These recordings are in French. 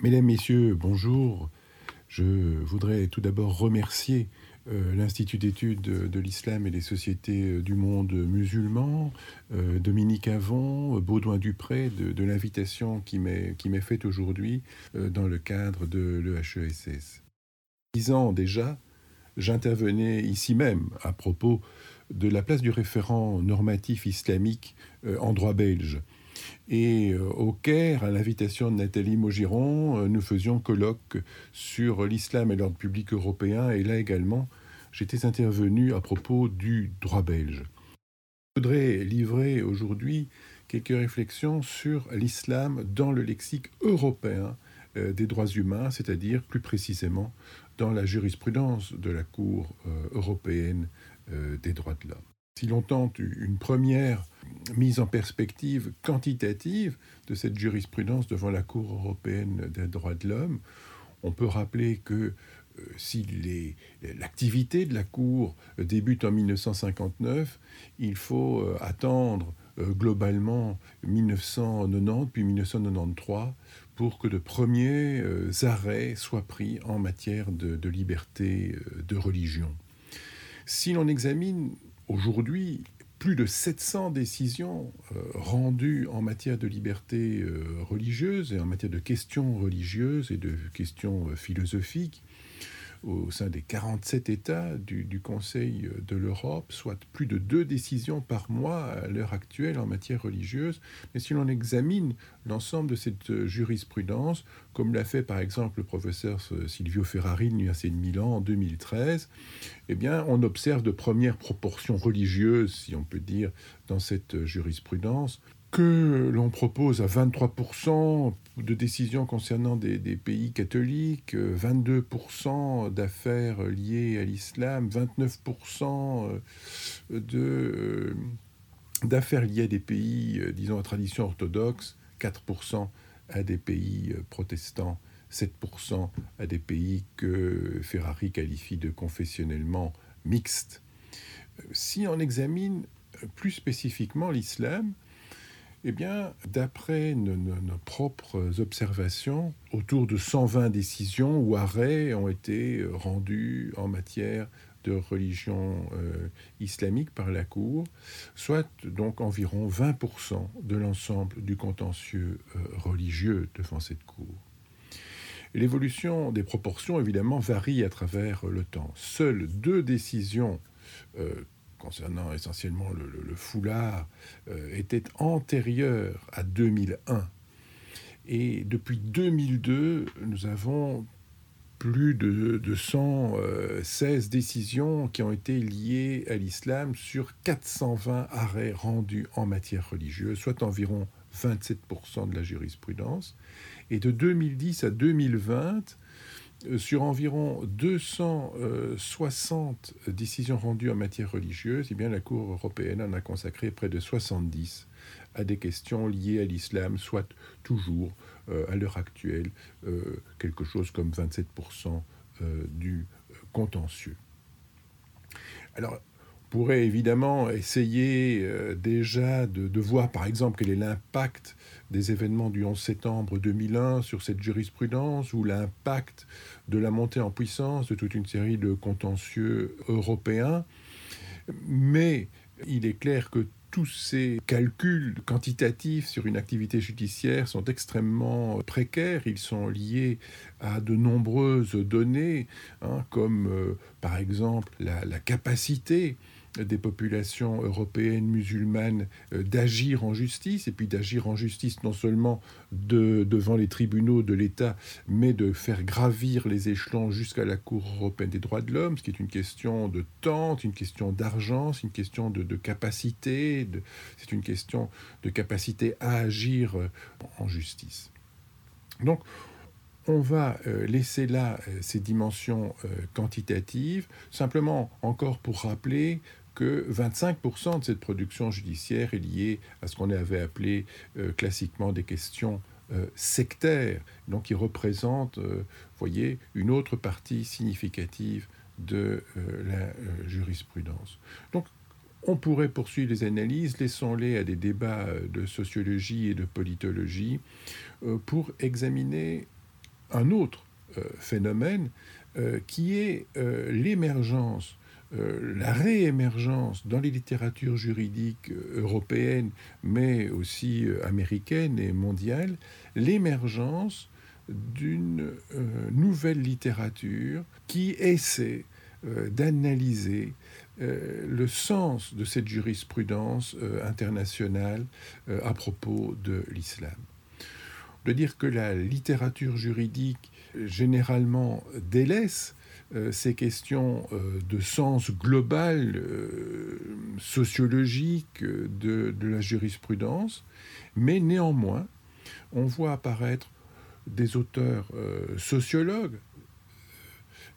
Mesdames, Messieurs, bonjour. Je voudrais tout d'abord remercier euh, l'Institut d'études de l'islam et des sociétés euh, du monde musulman, euh, Dominique Avon, Baudouin Dupré, de, l'invitation qui m'est faite aujourd'hui dans le cadre de l'EHESS. Dix ans déjà, j'intervenais ici même à propos de la place du référent normatif islamique en droit belge. Et au Caire, à l'invitation de Nathalie Maugiron, nous faisions colloque sur l'islam et l'ordre public européen, et là également, j'étais intervenu à propos du droit belge. Je voudrais livrer aujourd'hui quelques réflexions sur l'islam dans le lexique européen euh, des droits humains, c'est-à-dire plus précisément dans la jurisprudence de la Cour euh, européenne euh, des droits de l'homme. Si l'on tente une première mise en perspective quantitative de cette jurisprudence devant la Cour européenne des droits de l'homme, on peut rappeler que euh, si l'activité de la Cour débute en 1959, il faut euh, attendre euh, globalement 1990 puis 1993 pour que de premiers arrêts soient pris en matière de, liberté de religion. Si l'on examine aujourd'hui plus de 700 décisions rendues en matière de liberté religieuse et en matière de questions religieuses et de questions philosophiques, au sein des 47 États du, Conseil de l'Europe, soit plus de deux décisions par mois à l'heure actuelle en matière religieuse. Mais si l'on examine l'ensemble de cette jurisprudence, comme l'a fait par exemple le professeur Silvio Ferrari de l'Université de Milan en 2013, eh bien, on observe de premières proportions religieuses, si on peut dire, dans cette jurisprudence que l'on propose à 23% de décisions concernant des, pays catholiques, 22% d'affaires liées à l'islam, 29% de, euh, d'affaires liées à des pays, euh, disons, à tradition orthodoxe, 4% à des pays euh, protestants, 7% à des pays que Ferrari qualifie de confessionnellement mixtes. Si on examine plus spécifiquement l'islam, eh bien, d'après nos, propres observations, autour de 120 décisions ou arrêts ont été rendus en matière de religion euh, islamique par la Cour, soit donc environ 20% de l'ensemble du contentieux euh, religieux devant cette Cour. L'évolution des proportions, évidemment, varie à travers le temps. Seules deux décisions euh, concernant essentiellement le, foulard, euh, était antérieur à 2001. Et depuis 2002, nous avons plus de, 116 décisions qui ont été liées à l'islam sur 420 arrêts rendus en matière religieuse, soit environ 27% de la jurisprudence. Et de 2010 à 2020, euh, sur environ 260 décisions rendues en matière religieuse, eh bien, la Cour européenne en a consacré près de 70 à des questions liées à l'islam, soit toujours, euh, à l'heure actuelle, euh, quelque chose comme 27% du contentieux. Alors, pourrait évidemment essayer euh, déjà de, voir par exemple quel est l'impact des événements du 11 septembre 2001 sur cette jurisprudence ou l'impact de la montée en puissance de toute une série de contentieux européens. Mais il est clair que tous ces calculs quantitatifs sur une activité judiciaire sont extrêmement précaires. Ils sont liés à de nombreuses données, hein, comme euh, par exemple la capacité des populations européennes musulmanes euh, d'agir en justice, et puis d'agir en justice non seulement devant les tribunaux de l'État, mais de faire gravir les échelons jusqu'à la Cour européenne des droits de l'homme, ce qui est une question de temps, une question d'argent, c'est une question de, capacité, c'est une question de capacité à agir euh, en justice. Donc, on va euh, laisser là ces dimensions quantitatives, simplement encore pour rappeler que 25% de cette production judiciaire est liée à ce qu'on avait appelé euh, classiquement des questions euh, sectaires, donc qui représentent, euh, voyez, une autre partie significative de la jurisprudence. Donc, on pourrait poursuivre les analyses, laissons-les à des débats de sociologie et de politologie pour examiner un autre phénomène qui est l'émergence la réémergence dans les littératures juridiques européennes, mais aussi américaines et mondiales, l'émergence d'une nouvelle littérature qui essaie d'analyser euh, le sens de cette jurisprudence euh, internationale euh, à propos de l'islam. De dire que la littérature juridique généralement délaisse ces questions de sens global, sociologique de, la jurisprudence, mais néanmoins, on voit apparaître des auteurs sociologues,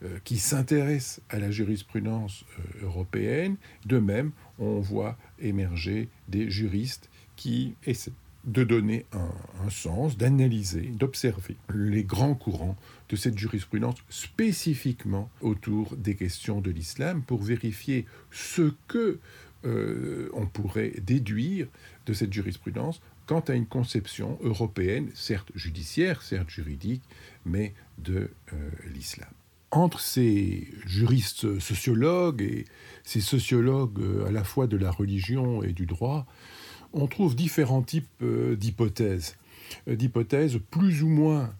euh, qui s'intéressent à la jurisprudence euh, européenne. De même, on voit émerger des juristes qui essaient de donner un, sens, d'analyser, d'observer les grands courants de cette jurisprudence spécifiquement autour des questions de l'islam pour vérifier ce que euh, on pourrait déduire de cette jurisprudence quant à une conception européenne, certes judiciaire, certes juridique, mais de l'islam. Entre ces juristes sociologues et ces sociologues euh, à la fois de la religion et du droit, on trouve différents types euh, d'hypothèses. Euh, d'hypothèses plus ou moins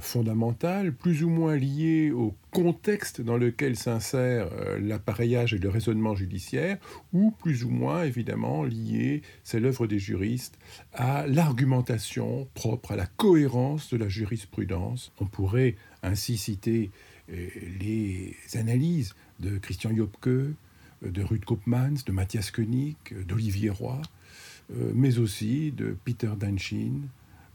fondamentales, plus ou moins liées au contexte dans lequel s'insère l'appareillage et le raisonnement judiciaire, ou plus ou moins évidemment liées, c'est l'œuvre des juristes, à l'argumentation propre, à la cohérence de la jurisprudence. On pourrait ainsi citer les analyses de Christian Jobke, de Ruth Koopmans, de Matthias Koenig, d'Olivier Roy, euh, mais aussi de Peter Danchin,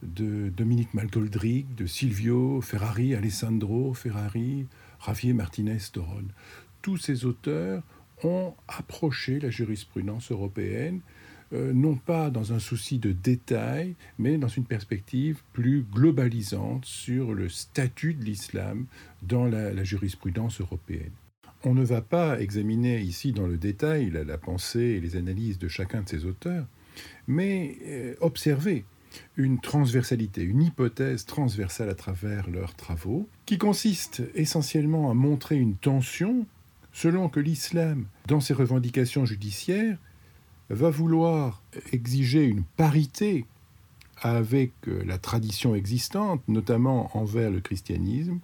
de Dominique Malgoldrick, de Silvio Ferrari, Alessandro Ferrari, Javier Martinez Toron. Tous ces auteurs ont approché la jurisprudence européenne euh, non pas dans un souci de détail, mais dans une perspective plus globalisante sur le statut de l'islam dans la, jurisprudence européenne. On ne va pas examiner ici dans le détail la, pensée et les analyses de chacun de ces auteurs, mais euh, observer une transversalité, une hypothèse transversale à travers leurs travaux, qui consiste essentiellement à montrer une tension selon que l'islam, dans ses revendications judiciaires, va vouloir exiger une parité avec euh, la tradition existante, notamment envers le christianisme,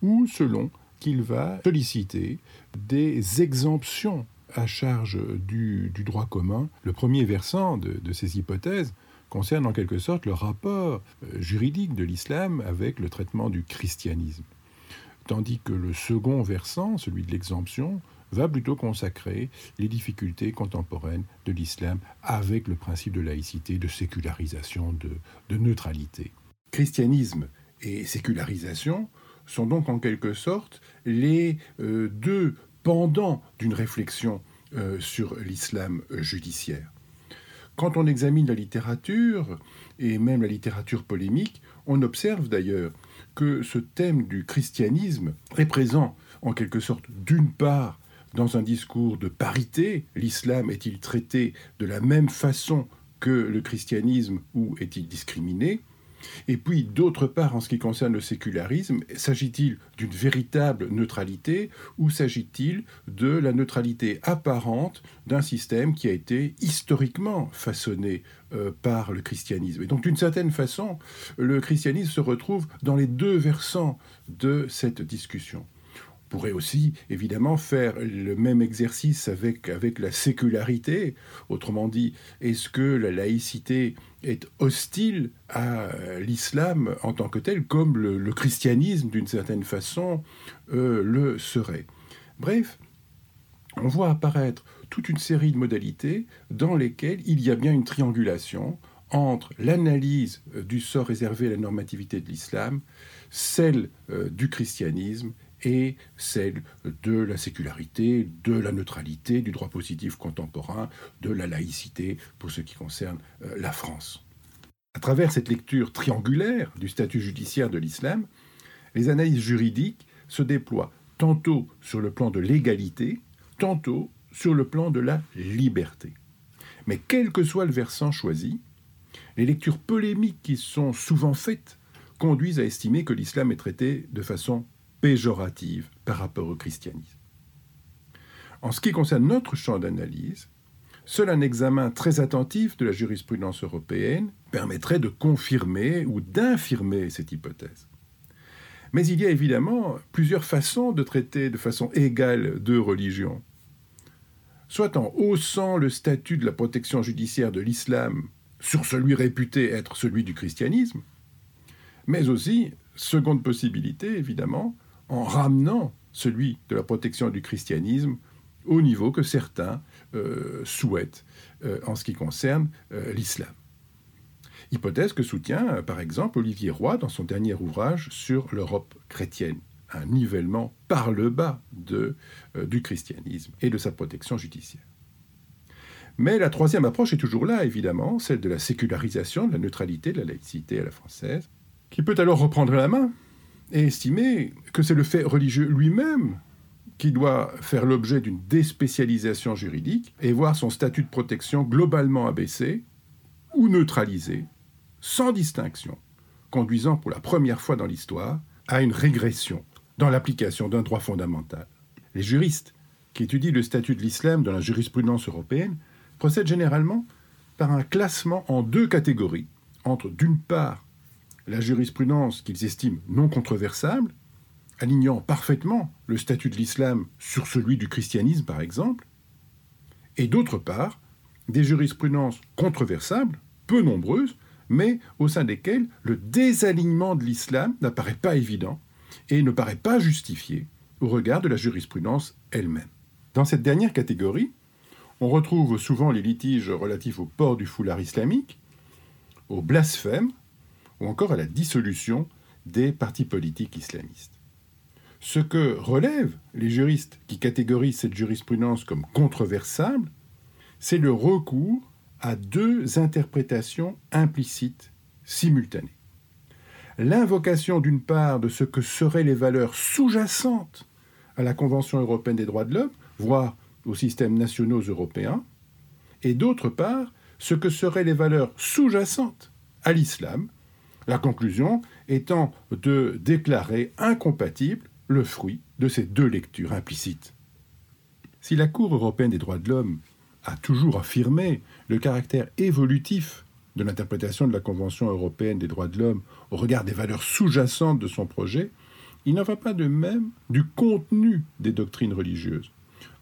ou selon qu'il va solliciter des exemptions à charge du, droit commun. Le premier versant de, ces hypothèses concerne en quelque sorte le rapport euh, juridique de l'islam avec le traitement du christianisme. Tandis que le second versant, celui de l'exemption, va plutôt consacrer les difficultés contemporaines de l'islam avec le principe de laïcité, de sécularisation, de, neutralité. Christianisme et sécularisation sont donc en quelque sorte les euh, deux pendants d'une réflexion euh, sur l'islam judiciaire. Quand on examine la littérature, et même la littérature polémique, on observe d'ailleurs que ce thème du christianisme est présent en quelque sorte d'une part dans un discours de parité, l'islam est-il traité de la même façon que le christianisme ou est-il discriminé et puis, d'autre part, en ce qui concerne le sécularisme, s'agit-il d'une véritable neutralité ou s'agit-il de la neutralité apparente d'un système qui a été historiquement façonné euh, par le christianisme? Et donc, d'une certaine façon, le christianisme se retrouve dans les deux versants de cette discussion pourrait aussi évidemment faire le même exercice avec, avec la sécularité. Autrement dit, est-ce que la laïcité est hostile à l'islam en tant que tel, comme le, christianisme, d'une certaine façon, euh, le serait? Bref, on voit apparaître toute une série de modalités dans lesquelles il y a bien une triangulation entre l'analyse du sort réservé à la normativité de l'islam, celle euh, du christianisme et celle de la sécularité, de la neutralité, du droit positif contemporain, de la laïcité pour ce qui concerne euh, la France. À travers cette lecture triangulaire du statut judiciaire de l'islam, les analyses juridiques se déploient tantôt sur le plan de l'égalité, tantôt sur le plan de la liberté. Mais quel que soit le versant choisi, les lectures polémiques qui sont souvent faites conduisent à estimer que l'islam est traité de façon péjorative par rapport au christianisme. En ce qui concerne notre champ d'analyse, seul un examen très attentif de la jurisprudence européenne permettrait de confirmer ou d'infirmer cette hypothèse. Mais il y a évidemment plusieurs façons de traiter de façon égale deux religions. Soit en haussant le statut de la protection judiciaire de l'islam sur celui réputé être celui du christianisme, mais aussi, seconde possibilité évidemment, en ramenant celui de la protection du christianisme au niveau que certains euh, souhaitent euh, en ce qui concerne euh, l'islam. Hypothèse que soutient par exemple Olivier Roy dans son dernier ouvrage sur l'Europe chrétienne, un nivellement par le bas du christianisme et de sa protection judiciaire. Mais la troisième approche est toujours là, évidemment, celle de la sécularisation, de la neutralité, de la laïcité à la française, qui peut alors reprendre la main et estimer que c'est le fait religieux lui-même qui doit faire l'objet d'une déspécialisation juridique et voir son statut de protection globalement abaissé ou neutralisé, sans distinction, conduisant pour la première fois dans l'histoire à une régression dans l'application d'un droit fondamental. Les juristes qui étudient le statut de l'islam dans la jurisprudence européenne procèdent généralement par un classement en deux catégories, entre d'une part la jurisprudence qu'ils estiment non controversable, alignant parfaitement le statut de l'islam sur celui du christianisme par exemple, et d'autre part des jurisprudences controversables, peu nombreuses, mais au sein desquelles le désalignement de l'islam n'apparaît pas évident et ne paraît pas justifié au regard de la jurisprudence elle-même. Dans cette dernière catégorie, on retrouve souvent les litiges relatifs au port du foulard islamique, au blasphème ou encore à la dissolution des partis politiques islamistes. Ce que relèvent les juristes qui catégorisent cette jurisprudence comme controversable, c'est le recours à deux interprétations implicites simultanées. L'invocation d'une part de ce que seraient les valeurs sous-jacentes à la Convention européenne des droits de l'homme, voire aux systèmes nationaux européens, et d'autre part, ce que seraient les valeurs sous-jacentes à l'islam, la conclusion étant de déclarer incompatible le fruit de ces deux lectures implicites. Si la Cour européenne des droits de l'homme a toujours affirmé le caractère évolutif de l'interprétation de la Convention européenne des droits de l'homme au regard des valeurs sous-jacentes de son projet, il n'en va pas de même du contenu des doctrines religieuses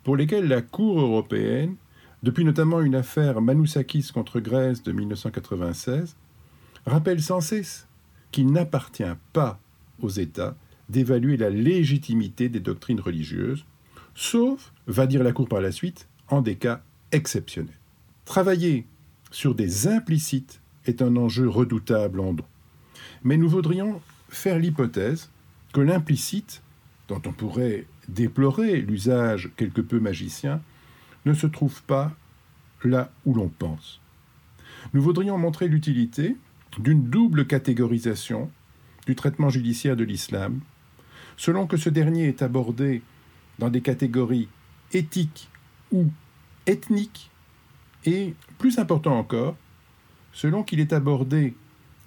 pour lesquels la Cour européenne, depuis notamment une affaire Manousakis contre Grèce de 1996, rappelle sans cesse qu'il n'appartient pas aux États d'évaluer la légitimité des doctrines religieuses, sauf, va dire la Cour par la suite, en des cas exceptionnels. Travailler sur des implicites est un enjeu redoutable en droit. Mais nous voudrions faire l'hypothèse que l'implicite, dont on pourrait déplorer l'usage quelque peu magicien, ne se trouve pas là où l'on pense. Nous voudrions montrer l'utilité d'une double catégorisation du traitement judiciaire de l'islam, selon que ce dernier est abordé dans des catégories éthiques ou ethniques, et, plus important encore, selon qu'il est abordé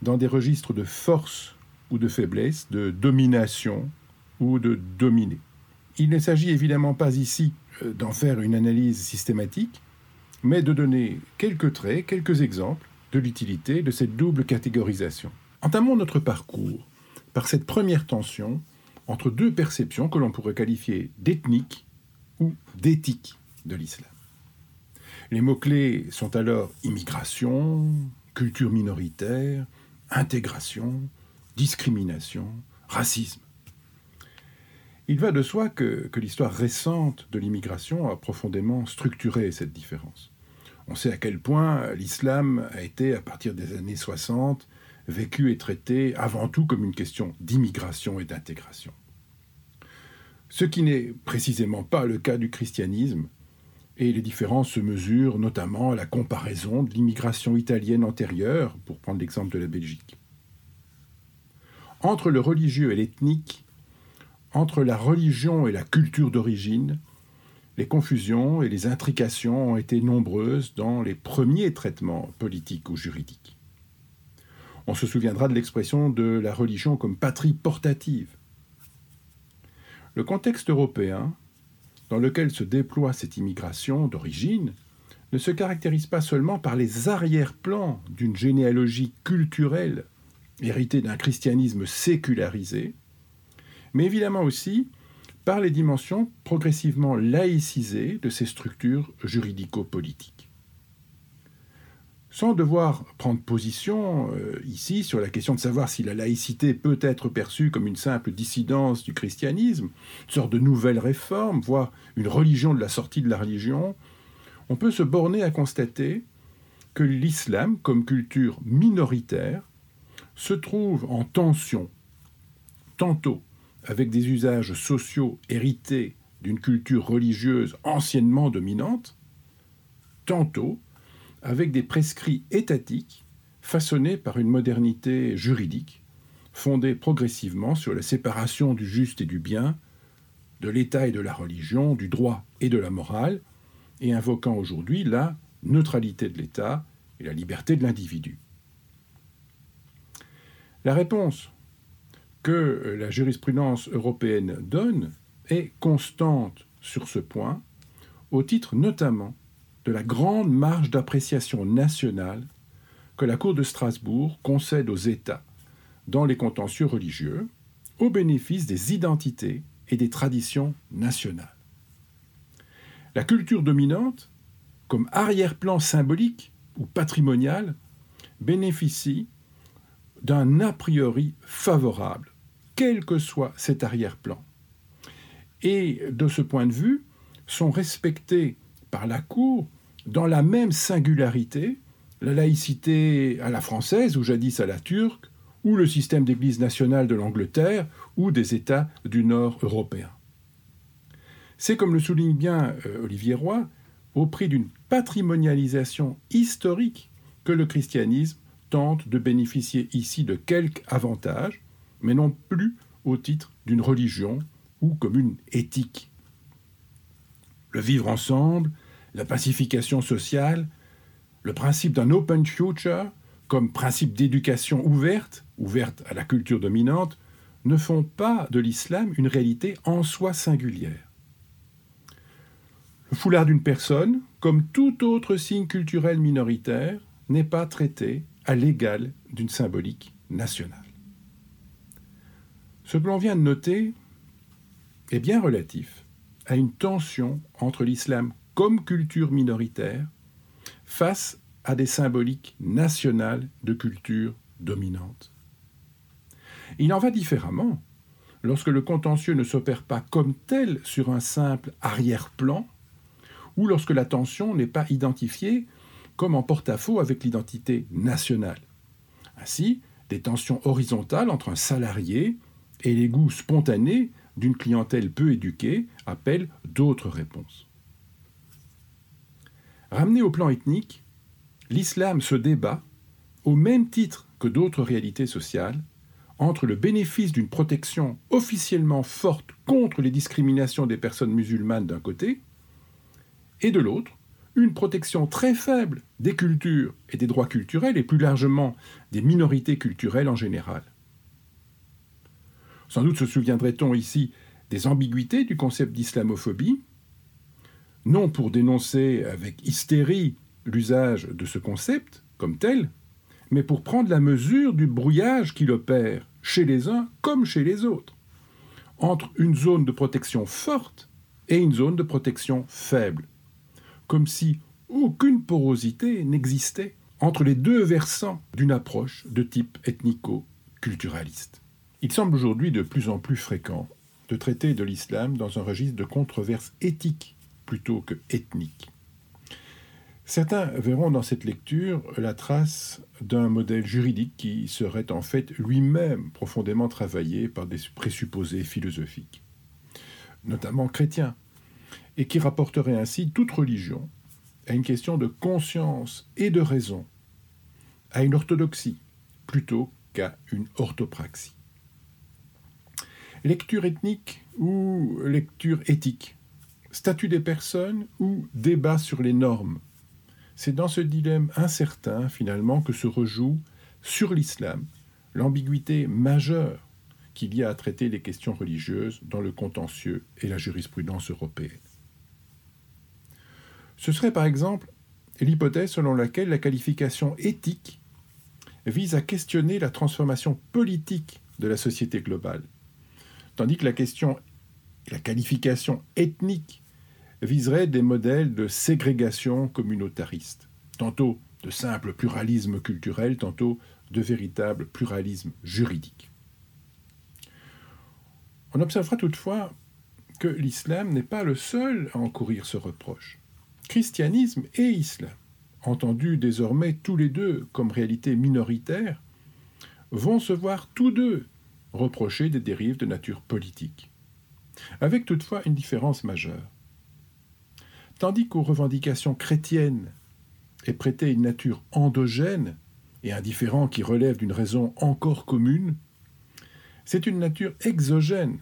dans des registres de force ou de faiblesse, de domination ou de dominer. Il ne s'agit évidemment pas ici euh, d'en faire une analyse systématique, mais de donner quelques traits, quelques exemples de l'utilité de cette double catégorisation. Entamons notre parcours par cette première tension entre deux perceptions que l'on pourrait qualifier d'ethnique ou d'éthique de l'islam. Les mots-clés sont alors immigration, culture minoritaire, intégration, discrimination, racisme. Il va de soi que, l'histoire récente de l'immigration a profondément structuré cette différence. On sait à quel point l'islam a été, à partir des années 60, vécu et traité avant tout comme une question d'immigration et d'intégration. Ce qui n'est précisément pas le cas du christianisme, et les différences se mesurent notamment à la comparaison de l'immigration italienne antérieure, pour prendre l'exemple de la Belgique. Entre le religieux et l'ethnique, entre la religion et la culture d'origine, les confusions et les intrications ont été nombreuses dans les premiers traitements politiques ou juridiques. On se souviendra de l'expression de la religion comme patrie portative. Le contexte européen dans lequel se déploie cette immigration d'origine ne se caractérise pas seulement par les arrière-plans d'une généalogie culturelle héritée d'un christianisme sécularisé, mais évidemment aussi par les dimensions progressivement laïcisées de ces structures juridico-politiques. Sans devoir prendre position euh, ici sur la question de savoir si la laïcité peut être perçue comme une simple dissidence du christianisme, une sorte de nouvelle réforme, voire une religion de la sortie de la religion, on peut se borner à constater que l'islam, comme culture minoritaire, se trouve en tension, tantôt avec des usages sociaux hérités d'une culture religieuse anciennement dominante, tantôt avec des prescrits étatiques façonnés par une modernité juridique fondée progressivement sur la séparation du juste et du bien, de l'État et de la religion, du droit et de la morale, et invoquant aujourd'hui la neutralité de l'État et la liberté de l'individu. La réponse que la jurisprudence européenne donne est constante sur ce point, au titre notamment de la grande marge d'appréciation nationale que la Cour de Strasbourg concède aux États dans les contentieux religieux, au bénéfice des identités et des traditions nationales. La culture dominante, comme arrière-plan symbolique ou patrimonial, bénéficie d'un a priori favorable, quel que soit cet arrière-plan. Et de ce point de vue, sont respectés par la Cour dans la même singularité la laïcité à la française ou jadis à la turque, ou le système d'église nationale de l'Angleterre ou des États du Nord européen. C'est, comme le souligne bien euh, Olivier Roy, au prix d'une patrimonialisation historique que le christianisme tente de bénéficier ici de quelques avantages, mais non plus au titre d'une religion ou comme une éthique. Le vivre ensemble, la pacification sociale, le principe d'un open future comme principe d'éducation ouverte, ouverte à la culture dominante, ne font pas de l'islam une réalité en soi singulière. Le foulard d'une personne, comme tout autre signe culturel minoritaire, n'est pas traité à l'égal d'une symbolique nationale. Ce que l'on vient de noter est bien relatif à une tension entre l'islam comme culture minoritaire face à des symboliques nationales de culture dominante. Il en va différemment lorsque le contentieux ne s'opère pas comme tel sur un simple arrière-plan, ou lorsque la tension n'est pas identifiée comme en porte-à-faux avec l'identité nationale. Ainsi, des tensions horizontales entre un salarié et les goûts spontanés d'une clientèle peu éduquée appellent d'autres réponses. Ramené au plan ethnique, l'islam se débat, au même titre que d'autres réalités sociales, entre le bénéfice d'une protection officiellement forte contre les discriminations des personnes musulmanes d'un côté, et de l'autre, une protection très faible des cultures et des droits culturels, et plus largement des minorités culturelles en général. Sans doute se souviendrait-on ici des ambiguïtés du concept d'islamophobie, non pour dénoncer avec hystérie l'usage de ce concept comme tel, mais pour prendre la mesure du brouillage qu'il opère chez les uns comme chez les autres, entre une zone de protection forte et une zone de protection faible, comme si aucune porosité n'existait entre les deux versants d'une approche de type ethnico-culturaliste. Il semble aujourd'hui de plus en plus fréquent de traiter de l'islam dans un registre de controverse éthique plutôt que ethnique. Certains verront dans cette lecture la trace d'un modèle juridique qui serait en fait lui-même profondément travaillé par des présupposés philosophiques, notamment chrétiens, et qui rapporterait ainsi toute religion à une question de conscience et de raison, à une orthodoxie plutôt qu'à une orthopraxie. Lecture ethnique ou lecture éthique statut des personnes ou débat sur les normes. C'est dans ce dilemme incertain, finalement, que se rejoue sur l'islam l'ambiguïté majeure qu'il y a à traiter les questions religieuses dans le contentieux et la jurisprudence européenne. Ce serait par exemple l'hypothèse selon laquelle la qualification éthique vise à questionner la transformation politique de la société globale, tandis que la question, la qualification ethnique viserait des modèles de ségrégation communautariste, tantôt de simple pluralisme culturel, tantôt de véritable pluralisme juridique. On observera toutefois que l'islam n'est pas le seul à encourir ce reproche. Christianisme et islam, entendus désormais tous les deux comme réalité minoritaire, vont se voir tous deux reprocher des dérives de nature politique, avec toutefois une différence majeure. Tandis qu'aux revendications chrétiennes est prêtée une nature endogène et indifférent qui relève d'une raison encore commune, c'est une nature exogène,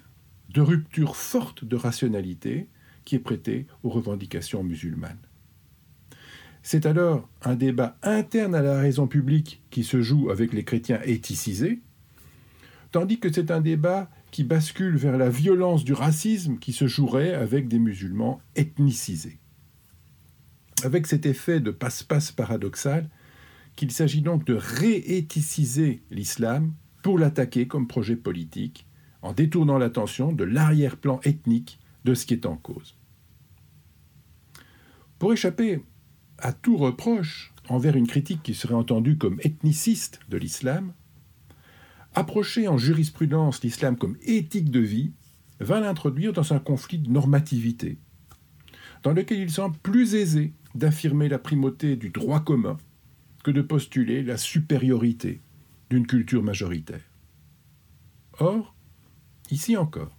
de rupture forte de rationalité, qui est prêtée aux revendications musulmanes. C'est alors un débat interne à la raison publique qui se joue avec les chrétiens éthicisés, tandis que c'est un débat qui bascule vers la violence du racisme qui se jouerait avec des musulmans ethnicisés. Avec cet effet de passe-passe paradoxal, qu'il s'agit donc de rééthiciser l'islam pour l'attaquer comme projet politique, en détournant l'attention de l'arrière-plan ethnique de ce qui est en cause. Pour échapper à tout reproche envers une critique qui serait entendue comme ethniciste de l'islam, approcher en jurisprudence l'islam comme éthique de vie va l'introduire dans un conflit de normativité, dans lequel il semble plus aisé d'affirmer la primauté du droit commun que de postuler la supériorité d'une culture majoritaire. Or, ici encore,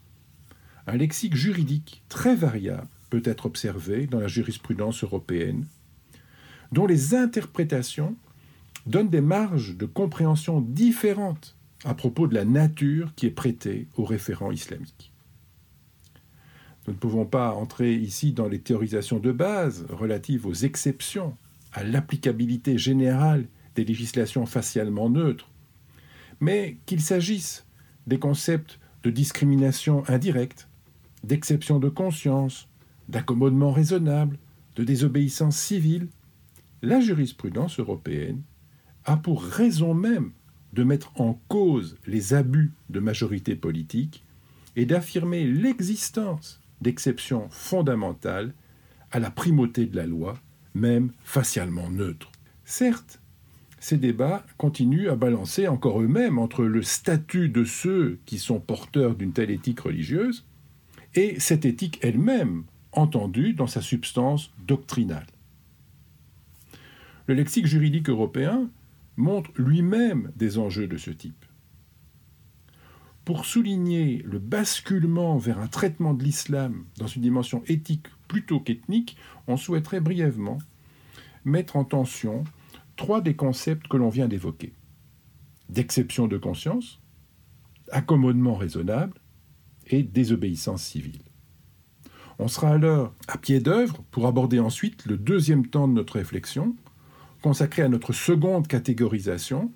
un lexique juridique très variable peut être observé dans la jurisprudence européenne, dont les interprétations donnent des marges de compréhension différentes à propos de la nature qui est prêtée aux référents islamiques. Nous ne pouvons pas entrer ici dans les théorisations de base relatives aux exceptions à l'applicabilité générale des législations facialement neutres, mais qu'il s'agisse des concepts de discrimination indirecte, d'exception de conscience, d'accommodement raisonnable, de désobéissance civile, la jurisprudence européenne a pour raison même de mettre en cause les abus de majorité politique et d'affirmer l'existence d'exceptions fondamentales à la primauté de la loi même facialement neutre. Certes, ces débats continuent à balancer encore eux-mêmes entre le statut de ceux qui sont porteurs d'une telle éthique religieuse et cette éthique elle-même, entendue dans sa substance doctrinale. Le lexique juridique européen montre lui-même des enjeux de ce type. Pour souligner le basculement vers un traitement de l'islam dans une dimension éthique plutôt qu'ethnique, on souhaiterait brièvement mettre en tension trois des concepts que l'on vient d'évoquer. D'exception de conscience, accommodement raisonnable et désobéissance civile. On sera alors à pied d'œuvre pour aborder ensuite le deuxième temps de notre réflexion, consacré à notre seconde catégorisation,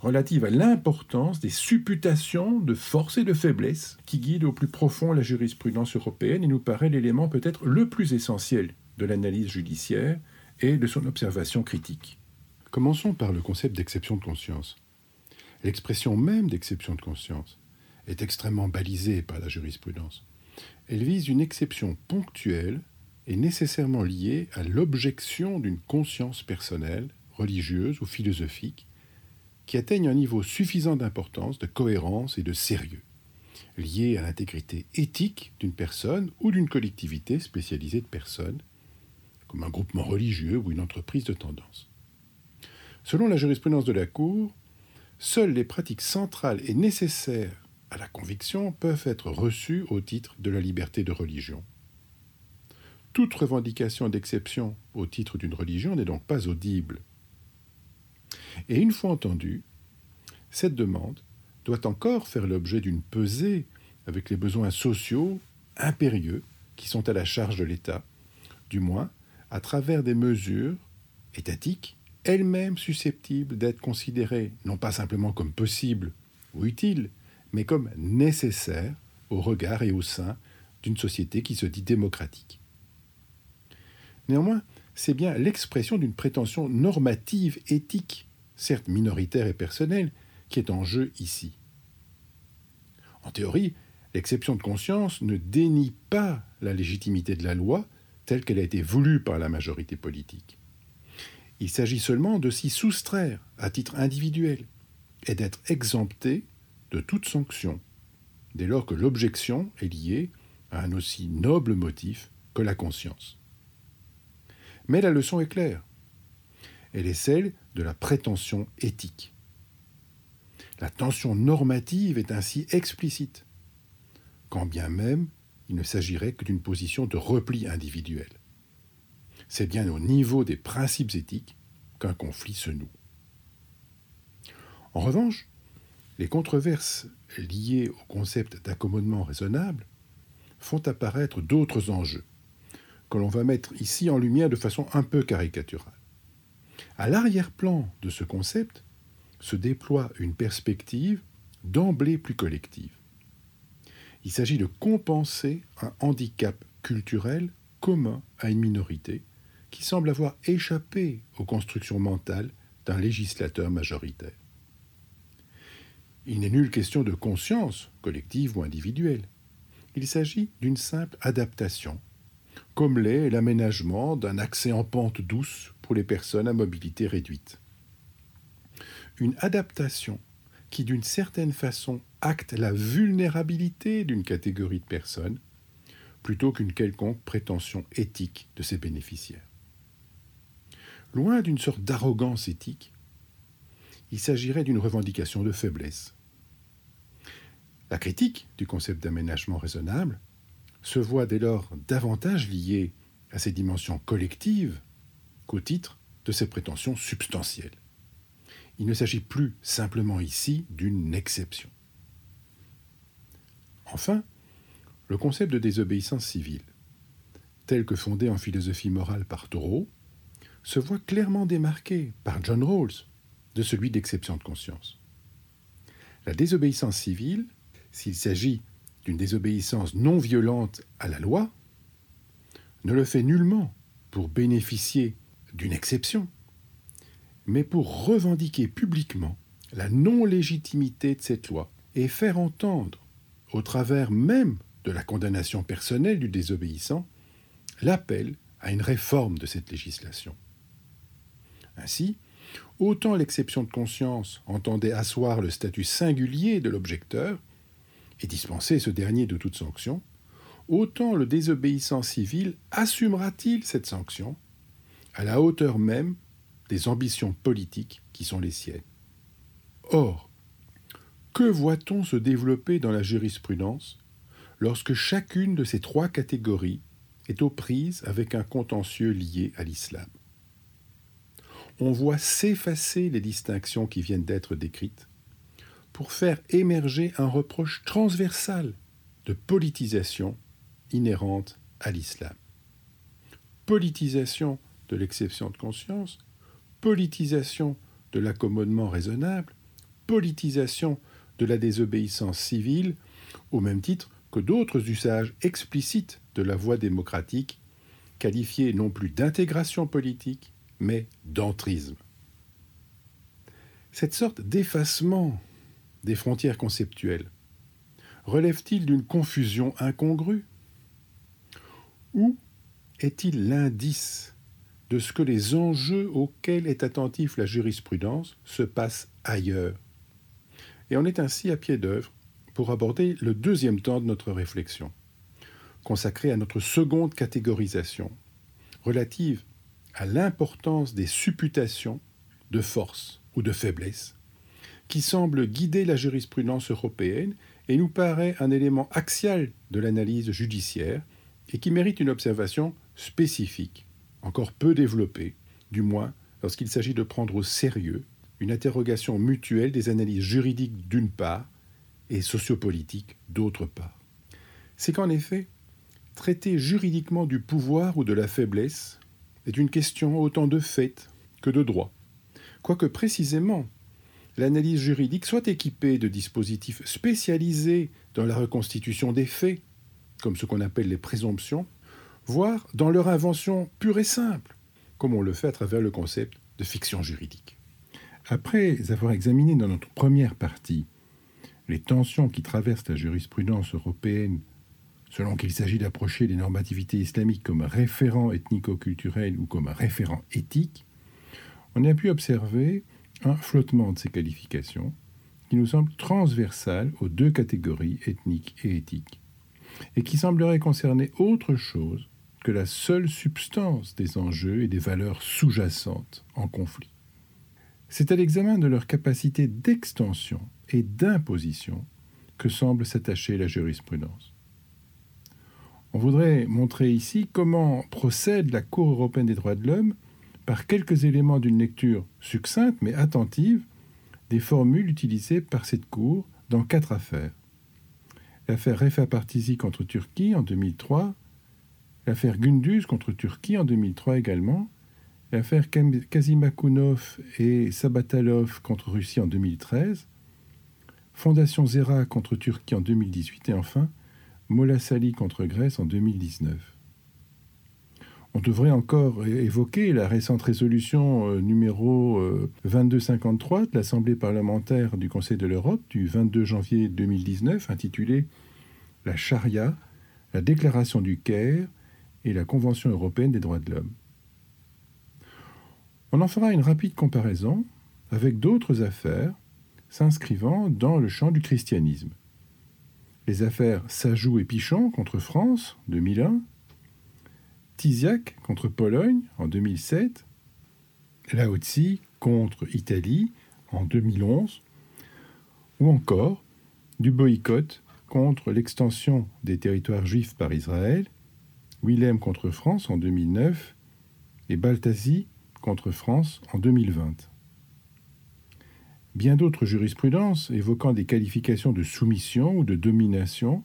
relative à l'importance des supputations de force et de faiblesse qui guident au plus profond la jurisprudence européenne et nous paraît l'élément peut-être le plus essentiel de l'analyse judiciaire et de son observation critique. Commençons par le concept d'exception de conscience. L'expression même d'exception de conscience est extrêmement balisée par la jurisprudence. Elle vise une exception ponctuelle et nécessairement liée à l'objection d'une conscience personnelle, religieuse ou philosophique, qui atteigne un niveau suffisant d'importance, de cohérence et de sérieux, lié à l'intégrité éthique d'une personne ou d'une collectivité spécialisée de personnes, comme un groupement religieux ou une entreprise de tendance. Selon la jurisprudence de la Cour, seules les pratiques centrales et nécessaires à la conviction peuvent être reçues au titre de la liberté de religion. Toute revendication d'exception au titre d'une religion n'est donc pas audible et une fois entendue, cette demande doit encore faire l'objet d'une pesée avec les besoins sociaux impérieux qui sont à la charge de l'État, du moins à travers des mesures étatiques elle-même susceptible d'être considérée non pas simplement comme possible ou utile, mais comme nécessaire au regard et au sein d'une société qui se dit démocratique. Néanmoins, c'est bien l'expression d'une prétention normative éthique, certes minoritaire et personnelle, qui est en jeu ici. En théorie, l'exception de conscience ne dénie pas la légitimité de la loi telle qu'elle a été voulue par la majorité politique. Il s'agit seulement de s'y soustraire à titre individuel et d'être exempté de toute sanction, dès lors que l'objection est liée à un aussi noble motif que la conscience. Mais la leçon est claire. Elle est celle de la prétention éthique. La tension normative est ainsi explicite, quand bien même il ne s'agirait que d'une position de repli individuel. C'est bien au niveau des principes éthiques qu'un conflit se noue. En revanche, les controverses liées au concept d'accommodement raisonnable font apparaître d'autres enjeux, que l'on va mettre ici en lumière de façon un peu caricaturale. À l'arrière-plan de ce concept se déploie une perspective d'emblée plus collective. Il s'agit de compenser un handicap culturel commun à une minorité qui semble avoir échappé aux constructions mentales d'un législateur majoritaire. Il n'est nulle question de conscience, collective ou individuelle. Il s'agit d'une simple adaptation comme l'est l'aménagement d'un accès en pente douce pour les personnes à mobilité réduite. Une adaptation qui d'une certaine façon acte la vulnérabilité d'une catégorie de personnes plutôt qu'une quelconque prétention éthique de ses bénéficiaires. Loin d'une sorte d'arrogance éthique, il s'agirait d'une revendication de faiblesse. La critique du concept d'aménagement raisonnable se voit dès lors davantage lié à ces dimensions collectives qu'au titre de ses prétentions substantielles. Il ne s'agit plus simplement ici d'une exception. Enfin, le concept de désobéissance civile, tel que fondé en philosophie morale par Thoreau, se voit clairement démarqué par John Rawls de celui d'exception de conscience. La désobéissance civile, s'il s'agit d'une désobéissance non violente à la loi ne le fait nullement pour bénéficier d'une exception, mais pour revendiquer publiquement la non-légitimité de cette loi et faire entendre, au travers même de la condamnation personnelle du désobéissant, l'appel à une réforme de cette législation. Ainsi, autant l'exception de conscience entendait asseoir le statut singulier de l'objecteur, et dispenser ce dernier de toute sanction, autant le désobéissant civil assumera-t-il cette sanction à la hauteur même des ambitions politiques qui sont les siennes. Or, que voit-on se développer dans la jurisprudence lorsque chacune de ces trois catégories est aux prises avec un contentieux lié à l'islam? On voit s'effacer les distinctions qui viennent d'être décrites pour faire émerger un reproche transversal de politisation inhérente à l'islam. Politisation de l'exception de conscience, politisation de l'accommodement raisonnable, politisation de la désobéissance civile, au même titre que d'autres usages explicites de la voie démocratique, qualifiés non plus d'intégration politique, mais d'entrisme. Cette sorte d'effacement des frontières conceptuelles. Relève-t-il d'une confusion incongrue Ou est-il l'indice de ce que les enjeux auxquels est attentif la jurisprudence se passent ailleurs Et on est ainsi à pied d'œuvre pour aborder le deuxième temps de notre réflexion, consacré à notre seconde catégorisation, relative à l'importance des supputations de force ou de faiblesse qui semble guider la jurisprudence européenne et nous paraît un élément axial de l'analyse judiciaire et qui mérite une observation spécifique, encore peu développée, du moins lorsqu'il s'agit de prendre au sérieux une interrogation mutuelle des analyses juridiques d'une part et sociopolitiques d'autre part. C'est qu'en effet, traiter juridiquement du pouvoir ou de la faiblesse est une question autant de fait que de droit, quoique précisément l'analyse juridique soit équipée de dispositifs spécialisés dans la reconstitution des faits, comme ce qu'on appelle les présomptions, voire dans leur invention pure et simple, comme on le fait à travers le concept de fiction juridique. Après avoir examiné dans notre première partie les tensions qui traversent la jurisprudence européenne selon qu'il s'agit d'approcher les normativités islamiques comme référent ethnico-culturel ou comme référent éthique, on a pu observer un flottement de ces qualifications qui nous semble transversal aux deux catégories ethniques et éthiques, et qui semblerait concerner autre chose que la seule substance des enjeux et des valeurs sous-jacentes en conflit. C'est à l'examen de leur capacité d'extension et d'imposition que semble s'attacher la jurisprudence. On voudrait montrer ici comment procède la Cour européenne des droits de l'homme par quelques éléments d'une lecture succincte mais attentive des formules utilisées par cette Cour dans quatre affaires. L'affaire Refa Partisi contre Turquie en 2003, l'affaire Gunduz contre Turquie en 2003 également, l'affaire Kazimakunov et Sabatalov contre Russie en 2013, Fondation Zera contre Turquie en 2018 et enfin Mola Sali contre Grèce en 2019. On devrait encore évoquer la récente résolution euh, numéro 2253 euh, de l'Assemblée parlementaire du Conseil de l'Europe du 22 janvier 2019 intitulée La charia, la déclaration du Caire et la Convention européenne des droits de l'homme. On en fera une rapide comparaison avec d'autres affaires s'inscrivant dans le champ du christianisme. Les affaires Sajou et Pichon contre France, 2001, Tiziac contre Pologne en 2007, Laotsi contre Italie en 2011, ou encore du boycott contre l'extension des territoires juifs par Israël, Willem contre France en 2009 et Baltasi contre France en 2020. Bien d'autres jurisprudences, évoquant des qualifications de soumission ou de domination,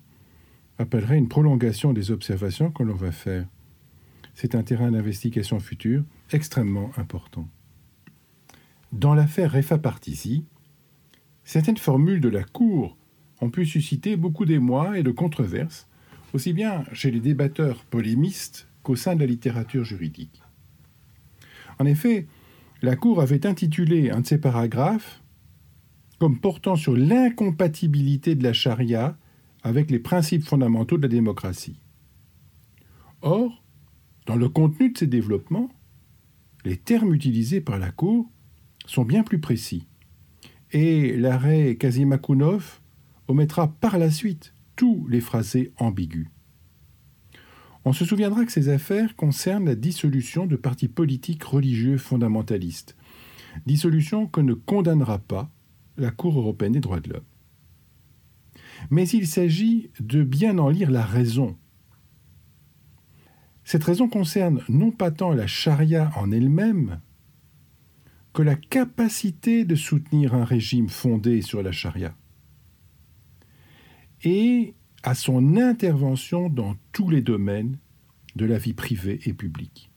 appelleraient une prolongation des observations que l'on va faire. C'est un terrain d'investigation future extrêmement important. Dans l'affaire Refa Partisi, certaines formules de la Cour ont pu susciter beaucoup d'émoi et de controverses, aussi bien chez les débatteurs polémistes qu'au sein de la littérature juridique. En effet, la Cour avait intitulé un de ses paragraphes comme portant sur l'incompatibilité de la charia avec les principes fondamentaux de la démocratie. Or, dans le contenu de ces développements, les termes utilisés par la Cour sont bien plus précis. Et l'arrêt Kazimakunov omettra par la suite tous les phrasés ambigus. On se souviendra que ces affaires concernent la dissolution de partis politiques religieux fondamentalistes, dissolution que ne condamnera pas la Cour européenne des droits de l'homme. Mais il s'agit de bien en lire la raison. Cette raison concerne non pas tant la charia en elle-même, que la capacité de soutenir un régime fondé sur la charia, et à son intervention dans tous les domaines de la vie privée et publique.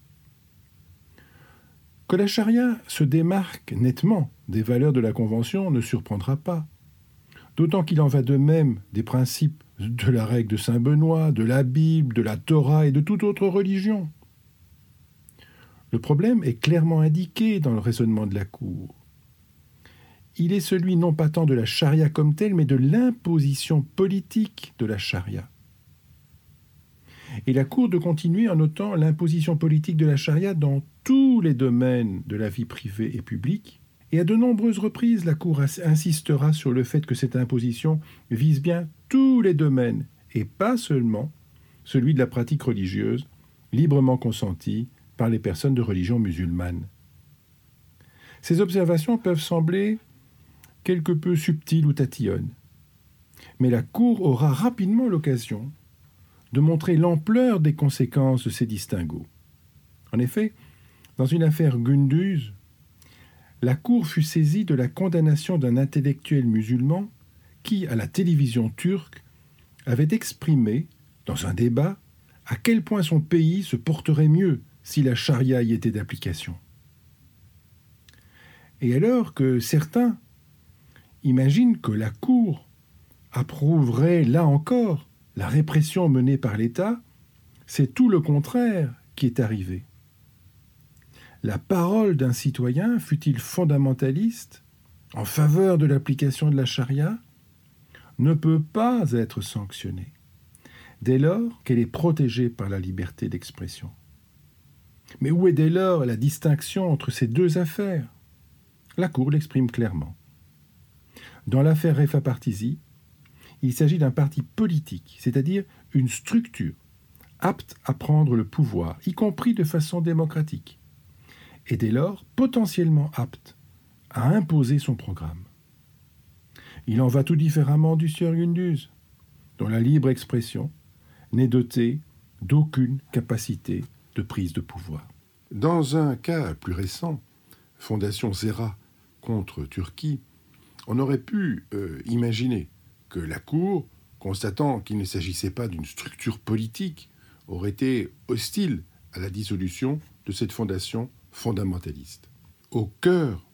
Que la charia se démarque nettement des valeurs de la Convention ne surprendra pas, d'autant qu'il en va de même des principes de la règle de Saint Benoît, de la Bible, de la Torah et de toute autre religion. Le problème est clairement indiqué dans le raisonnement de la Cour. Il est celui non pas tant de la charia comme telle, mais de l'imposition politique de la charia et la Cour de continuer en notant l'imposition politique de la charia dans tous les domaines de la vie privée et publique. Et à de nombreuses reprises, la Cour insistera sur le fait que cette imposition vise bien tous les domaines, et pas seulement celui de la pratique religieuse, librement consentie par les personnes de religion musulmane. Ces observations peuvent sembler quelque peu subtiles ou tatillonnes, mais la Cour aura rapidement l'occasion de montrer l'ampleur des conséquences de ces distinguos. En effet, dans une affaire Gunduz, la Cour fut saisie de la condamnation d'un intellectuel musulman qui, à la télévision turque, avait exprimé, dans un débat, à quel point son pays se porterait mieux si la charia y était d'application. Et alors que certains imaginent que la Cour approuverait là encore la répression menée par l'État, c'est tout le contraire qui est arrivé. La parole d'un citoyen, fût-il fondamentaliste, en faveur de l'application de la charia, ne peut pas être sanctionnée, dès lors qu'elle est protégée par la liberté d'expression. Mais où est dès lors la distinction entre ces deux affaires? La Cour l'exprime clairement. Dans l'affaire Refa Partisi, il s'agit d'un parti politique, c'est-à-dire une structure apte à prendre le pouvoir, y compris de façon démocratique, et dès lors potentiellement apte à imposer son programme. Il en va tout différemment du sieur Gunduz, dont la libre expression n'est dotée d'aucune capacité de prise de pouvoir. Dans un cas plus récent, Fondation Zera contre Turquie, on aurait pu euh, imaginer que la Cour, constatant qu'il ne s'agissait pas d'une structure politique, aurait été hostile à la dissolution de cette fondation fondamentaliste. Au cœur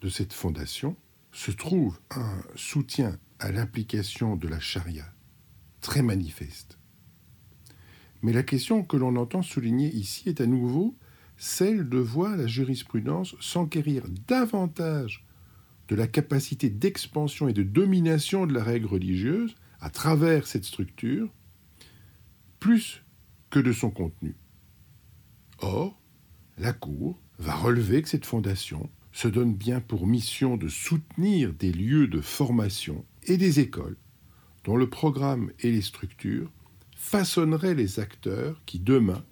de cette fondation se trouve un soutien à l'application de la charia très manifeste. Mais la question que l'on entend souligner ici est à nouveau celle de voir la jurisprudence s'enquérir davantage de la capacité d'expansion et de domination de la règle religieuse à travers cette structure, plus que de son contenu. Or, la Cour va relever que cette fondation se donne bien pour mission de soutenir des lieux de formation et des écoles dont le programme et les structures façonneraient les acteurs qui, demain,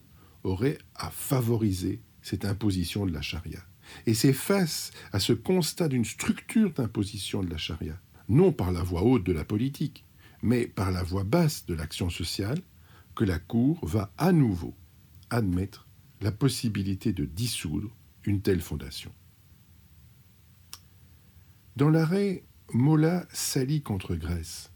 auraient à favoriser cette imposition de la charia. Et c'est face à ce constat d'une structure d'imposition de la charia, non par la voix haute de la politique, mais par la voix basse de l'action sociale, que la Cour va à nouveau admettre la possibilité de dissoudre une telle fondation. Dans l'arrêt Mola Sali contre Grèce,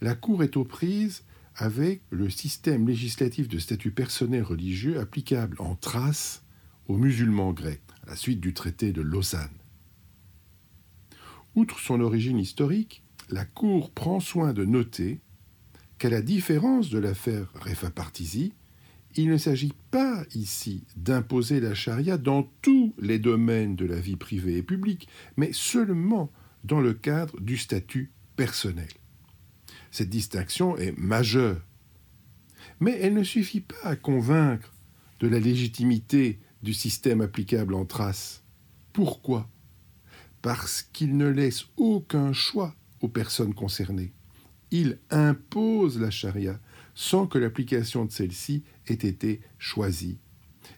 la Cour est aux prises avec le système législatif de statut personnel religieux applicable en Thrace aux musulmans grecs, à la suite du traité de Lausanne. Outre son origine historique, la Cour prend soin de noter qu'à la différence de l'affaire Refa Partisi, il ne s'agit pas ici d'imposer la charia dans tous les domaines de la vie privée et publique, mais seulement dans le cadre du statut personnel. Cette distinction est majeure. Mais elle ne suffit pas à convaincre de la légitimité du système applicable en trace. Pourquoi? Parce qu'il ne laisse aucun choix aux personnes concernées. Il impose la charia sans que l'application de celle-ci ait été choisie.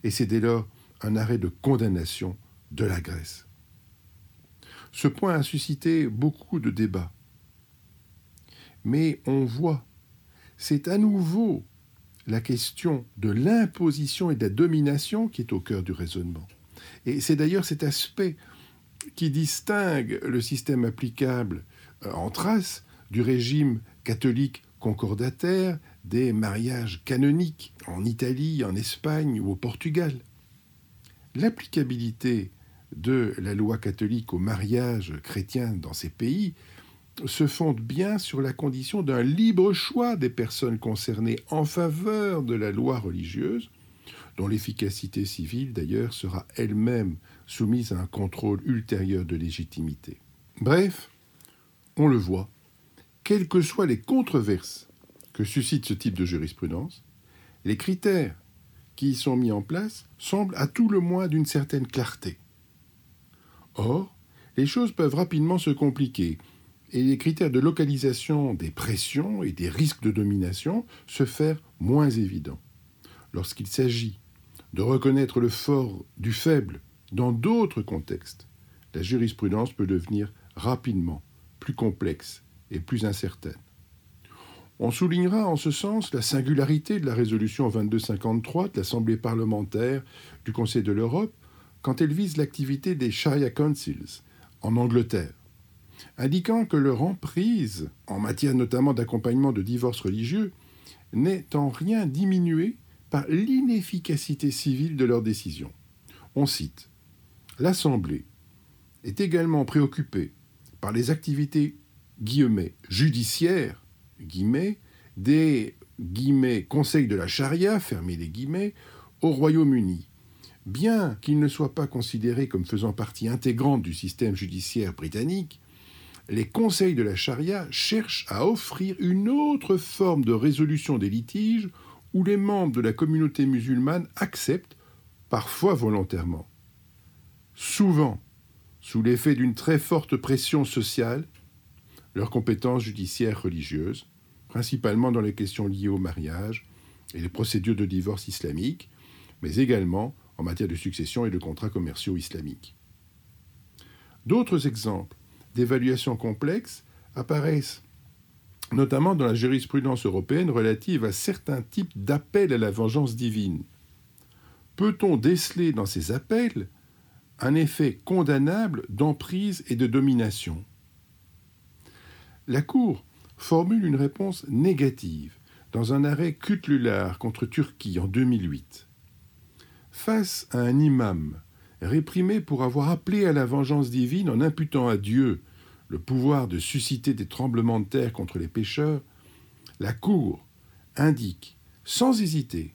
Et c'est dès lors un arrêt de condamnation de la Grèce. Ce point a suscité beaucoup de débats. Mais on voit, c'est à nouveau la question de l'imposition et de la domination qui est au cœur du raisonnement. Et c'est d'ailleurs cet aspect qui distingue le système applicable euh, en trace du régime catholique concordataire des mariages canoniques en Italie, en Espagne ou au Portugal. L'applicabilité de la loi catholique au mariage chrétien dans ces pays se fonde bien sur la condition d'un libre choix des personnes concernées en faveur de la loi religieuse, dont l'efficacité civile d'ailleurs sera elle-même soumise à un contrôle ultérieur de légitimité. Bref, on le voit, quelles que soient les controverses que suscite ce type de jurisprudence, les critères qui y sont mis en place semblent à tout le moins d'une certaine clarté. Or, les choses peuvent rapidement se compliquer et les critères de localisation des pressions et des risques de domination se faire moins évidents. Lorsqu'il s'agit de reconnaître le fort du faible dans d'autres contextes, la jurisprudence peut devenir rapidement plus complexe et plus incertaine. On soulignera en ce sens la singularité de la résolution 2253 de l'Assemblée parlementaire du Conseil de l'Europe quand elle vise l'activité des Sharia Councils en Angleterre indiquant que leur emprise, en matière notamment d'accompagnement de divorces religieux, n'est en rien diminuée par l'inefficacité civile de leurs décisions. On cite L'Assemblée est également préoccupé par les activités guillemets, judiciaires des conseils de la charia fermez les guillemets, au Royaume-Uni. Bien qu'il ne soit pas considéré comme faisant partie intégrante du système judiciaire britannique, les conseils de la charia cherchent à offrir une autre forme de résolution des litiges où les membres de la communauté musulmane acceptent, parfois volontairement, souvent sous l'effet d'une très forte pression sociale, leurs compétences judiciaires religieuses, principalement dans les questions liées au mariage et les procédures de divorce islamiques, mais également en matière de succession et de contrats commerciaux islamiques. D'autres exemples d'évaluation complexe apparaissent notamment dans la jurisprudence européenne relative à certains types d'appels à la vengeance divine. Peut-on déceler dans ces appels un effet condamnable d'emprise et de domination? La Cour formule une réponse négative dans un arrêt Kutlular contre Turquie en 2008. Face à un imam réprimé pour avoir appelé à la vengeance divine en imputant à Dieu le pouvoir de susciter des tremblements de terre contre les pécheurs, la Cour indique sans hésiter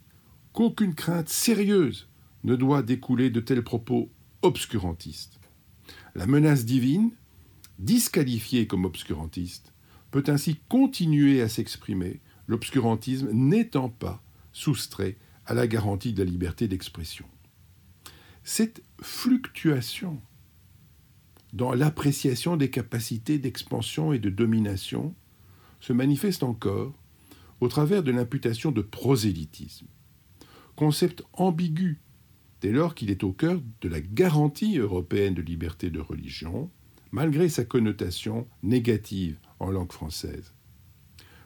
qu'aucune crainte sérieuse ne doit découler de tels propos obscurantistes. La menace divine, disqualifiée comme obscurantiste, peut ainsi continuer à s'exprimer, l'obscurantisme n'étant pas soustrait à la garantie de la liberté d'expression. Cette fluctuation dans l'appréciation des capacités d'expansion et de domination se manifeste encore au travers de l'imputation de prosélytisme, concept ambigu dès lors qu'il est au cœur de la garantie européenne de liberté de religion, malgré sa connotation négative en langue française.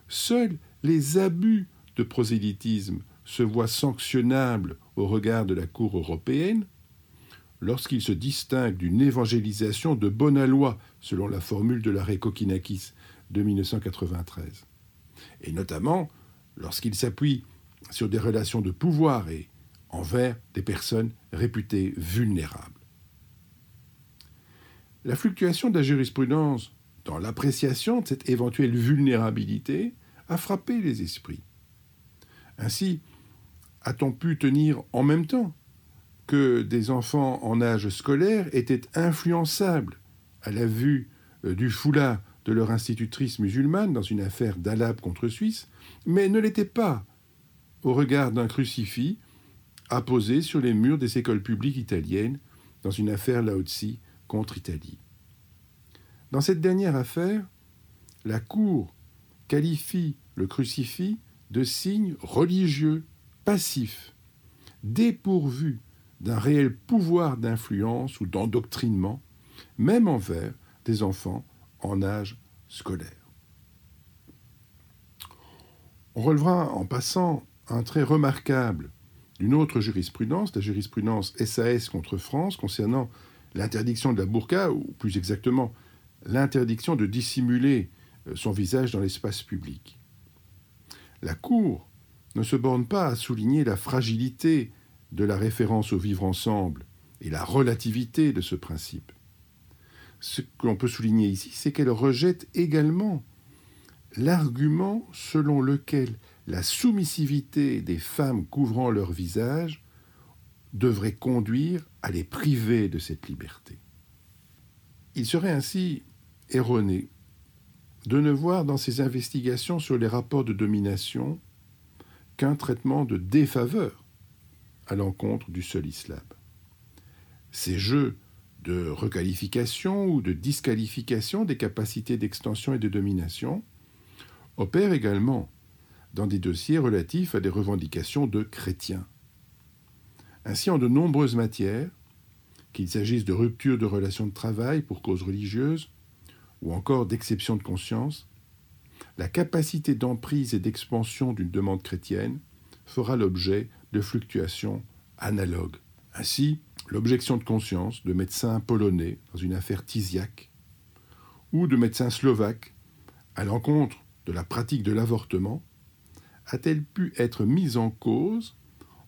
Seuls les abus de prosélytisme se voient sanctionnables au regard de la Cour européenne, lorsqu'il se distingue d'une évangélisation de bonne loi, selon la formule de l'arrêt Kokinakis de 1993, et notamment lorsqu'il s'appuie sur des relations de pouvoir et envers des personnes réputées vulnérables. La fluctuation de la jurisprudence dans l'appréciation de cette éventuelle vulnérabilité a frappé les esprits. Ainsi, a-t-on pu tenir en même temps que des enfants en âge scolaire étaient influençables à la vue euh, du foulard de leur institutrice musulmane dans une affaire d'Alab contre Suisse, mais ne l'étaient pas au regard d'un crucifix apposé sur les murs des écoles publiques italiennes dans une affaire aussi contre Italie. Dans cette dernière affaire, la Cour qualifie le crucifix de signe religieux passif, dépourvu d'un réel pouvoir d'influence ou d'endoctrinement, même envers des enfants en âge scolaire. On relevera en passant un trait remarquable d'une autre jurisprudence, la jurisprudence SAS contre France concernant l'interdiction de la burqa, ou plus exactement l'interdiction de dissimuler euh, son visage dans l'espace public. La Cour ne se borne pas à souligner la fragilité de la référence au vivre ensemble et la relativité de ce principe. Ce que l'on peut souligner ici, c'est qu'elle rejette également l'argument selon lequel la soumissivité des femmes couvrant leur visage devrait conduire à les priver de cette liberté. Il serait ainsi erroné de ne voir dans ces investigations sur les rapports de domination qu'un traitement de défaveur à l'encontre du seul islam. Ces jeux de requalification ou de disqualification des capacités d'extension et de domination opèrent également dans des dossiers relatifs à des revendications de chrétiens. Ainsi, en de nombreuses matières, qu'il s'agisse de rupture de relations de travail pour cause religieuse, ou encore d'exception de conscience, la capacité d'emprise et d'expansion d'une demande chrétienne fera l'objet de fluctuations analogues. Ainsi, l'objection de conscience de médecins polonais dans une affaire Tiziak ou de médecins slovaques à l'encontre de la pratique de l'avortement a-t-elle pu être mise en cause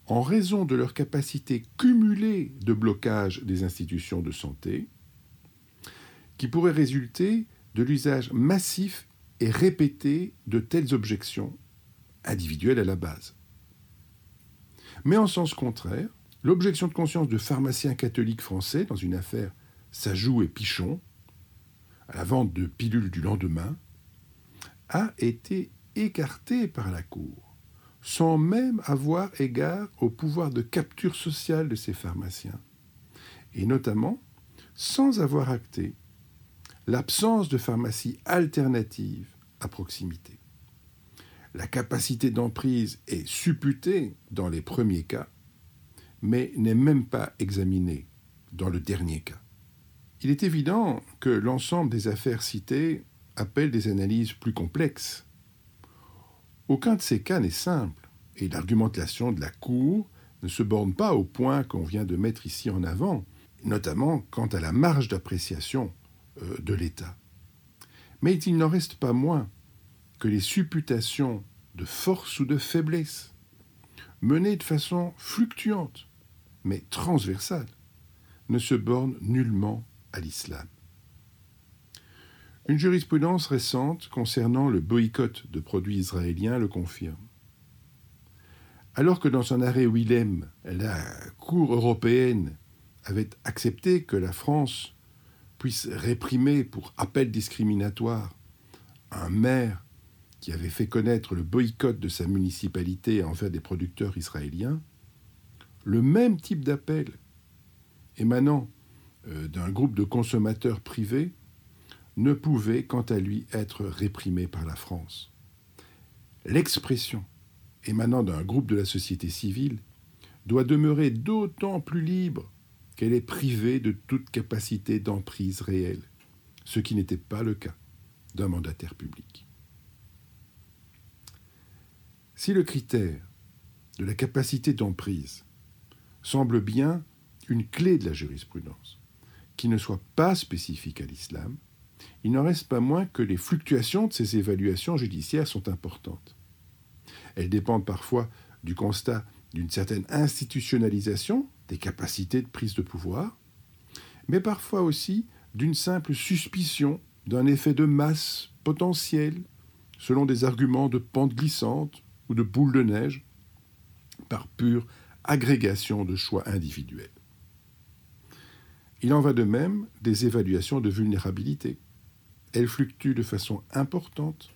en raison de leur capacité cumulée de blocage des institutions de santé, qui pourrait résulter de l'usage massif et répété de telles objections, individuelles à la base. Mais en sens contraire, l'objection de conscience de pharmaciens catholiques français dans une affaire Sajou et Pichon, à la vente de pilules du lendemain, a été écartée par la Cour, sans même avoir égard au pouvoir de capture sociale de ces pharmaciens, et notamment sans avoir acté l'absence de pharmacie alternative à proximité. La capacité d'emprise est supputée dans les premiers cas, mais n'est même pas examinée dans le dernier cas. Il est évident que l'ensemble des affaires citées appellent des analyses plus complexes. Aucun de ces cas n'est simple, et l'argumentation de la Cour ne se borne pas au point qu'on vient de mettre ici en avant, notamment quant à la marge d'appréciation euh, de l'État. Mais il n'en reste pas moins que les supputations de force ou de faiblesse, menées de façon fluctuante, mais transversale, ne se bornent nullement à l'islam. Une jurisprudence récente concernant le boycott de produits israéliens le confirme. Alors que dans son arrêt Willem, la Cour européenne avait accepté que la France puisse réprimer pour appel discriminatoire un maire qui avait fait connaître le boycott de sa municipalité envers des producteurs israéliens, le même type d'appel émanant euh, d'un groupe de consommateurs privés ne pouvait quant à lui être réprimé par la France. L'expression émanant d'un groupe de la société civile doit demeurer d'autant plus libre qu'elle est privée de toute capacité d'emprise réelle, ce qui n'était pas le cas d'un mandataire public. Si le critère de la capacité d'emprise semble bien une clé de la jurisprudence, qui ne soit pas spécifique à l'islam, il n'en reste pas moins que les fluctuations de ces évaluations judiciaires sont importantes. Elles dépendent parfois du constat d'une certaine institutionnalisation des capacités de prise de pouvoir, mais parfois aussi d'une simple suspicion d'un effet de masse potentiel selon des arguments de pente glissante ou de boule de neige, par pure agrégation de choix individuels. Il en va de même des évaluations de vulnérabilité. Elles fluctuent de façon importante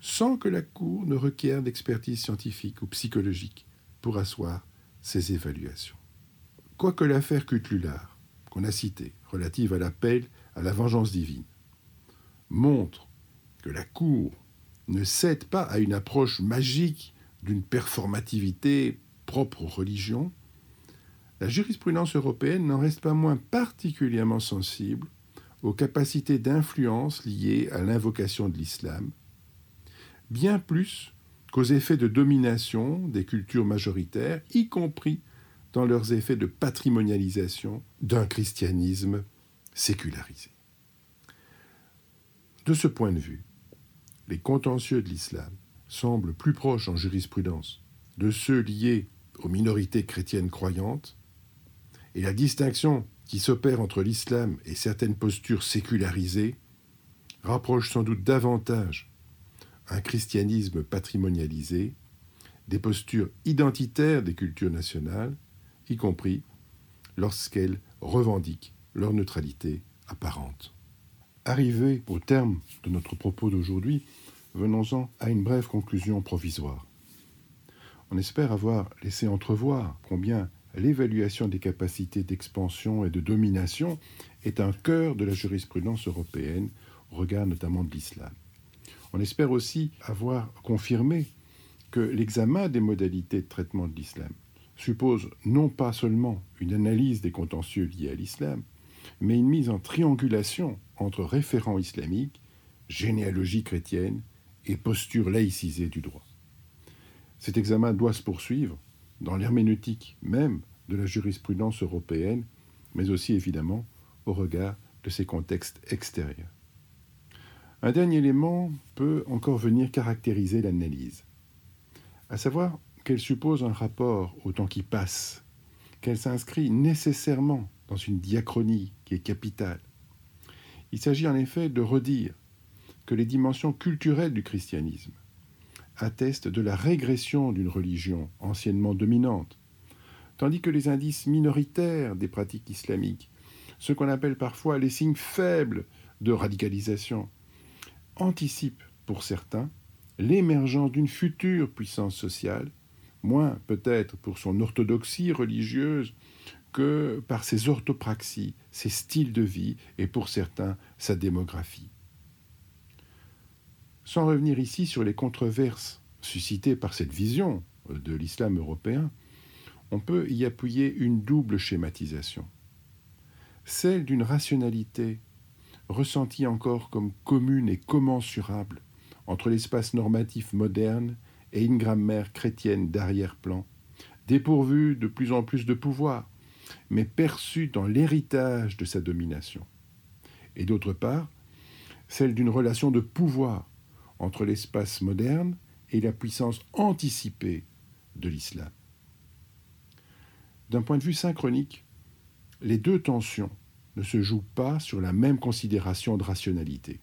sans que la Cour ne requiert d'expertise scientifique ou psychologique pour asseoir ces évaluations. Quoique l'affaire Cutlular, qu'on a citée, relative à l'appel à la vengeance divine, montre que la Cour ne cède pas à une approche magique d'une performativité propre aux religions, la jurisprudence européenne n'en reste pas moins particulièrement sensible aux capacités d'influence liées à l'invocation de l'islam, bien plus qu'aux effets de domination des cultures majoritaires, y compris dans leurs effets de patrimonialisation d'un christianisme sécularisé. De ce point de vue, les contentieux de l'islam semblent plus proches en jurisprudence de ceux liés aux minorités chrétiennes croyantes, et la distinction qui s'opère entre l'islam et certaines postures sécularisées rapproche sans doute davantage un christianisme patrimonialisé des postures identitaires des cultures nationales y compris lorsqu'elles revendiquent leur neutralité apparente. Arrivé au terme de notre propos d'aujourd'hui, venons-en à une brève conclusion provisoire. On espère avoir laissé entrevoir combien l'évaluation des capacités d'expansion et de domination est un cœur de la jurisprudence européenne, au regard notamment de l'islam. On espère aussi avoir confirmé que l'examen des modalités de traitement de l'islam suppose non pas seulement une analyse des contentieux liés à l'islam, mais une mise en triangulation entre référents islamiques, généalogie chrétienne et posture laïcisée du droit. Cet examen doit se poursuivre dans l'herméneutique même de la jurisprudence européenne, mais aussi évidemment au regard de ses contextes extérieurs. Un dernier élément peut encore venir caractériser l'analyse, à savoir qu'elle suppose un rapport au temps qui passe, qu'elle s'inscrit nécessairement dans une diachronie qui est capitale. Il s'agit en effet de redire que les dimensions culturelles du christianisme attestent de la régression d'une religion anciennement dominante, tandis que les indices minoritaires des pratiques islamiques, ce qu'on appelle parfois les signes faibles de radicalisation, anticipent pour certains l'émergence d'une future puissance sociale, moins peut-être pour son orthodoxie religieuse que par ses orthopraxies, ses styles de vie et pour certains sa démographie. Sans revenir ici sur les controverses suscitées par cette vision de l'islam européen, on peut y appuyer une double schématisation. Celle d'une rationalité ressentie encore comme commune et commensurable entre l'espace normatif moderne et une grammaire chrétienne d'arrière-plan, dépourvue de plus en plus de pouvoir, mais perçue dans l'héritage de sa domination. Et d'autre part, celle d'une relation de pouvoir entre l'espace moderne et la puissance anticipée de l'islam. D'un point de vue synchronique, les deux tensions ne se jouent pas sur la même considération de rationalité.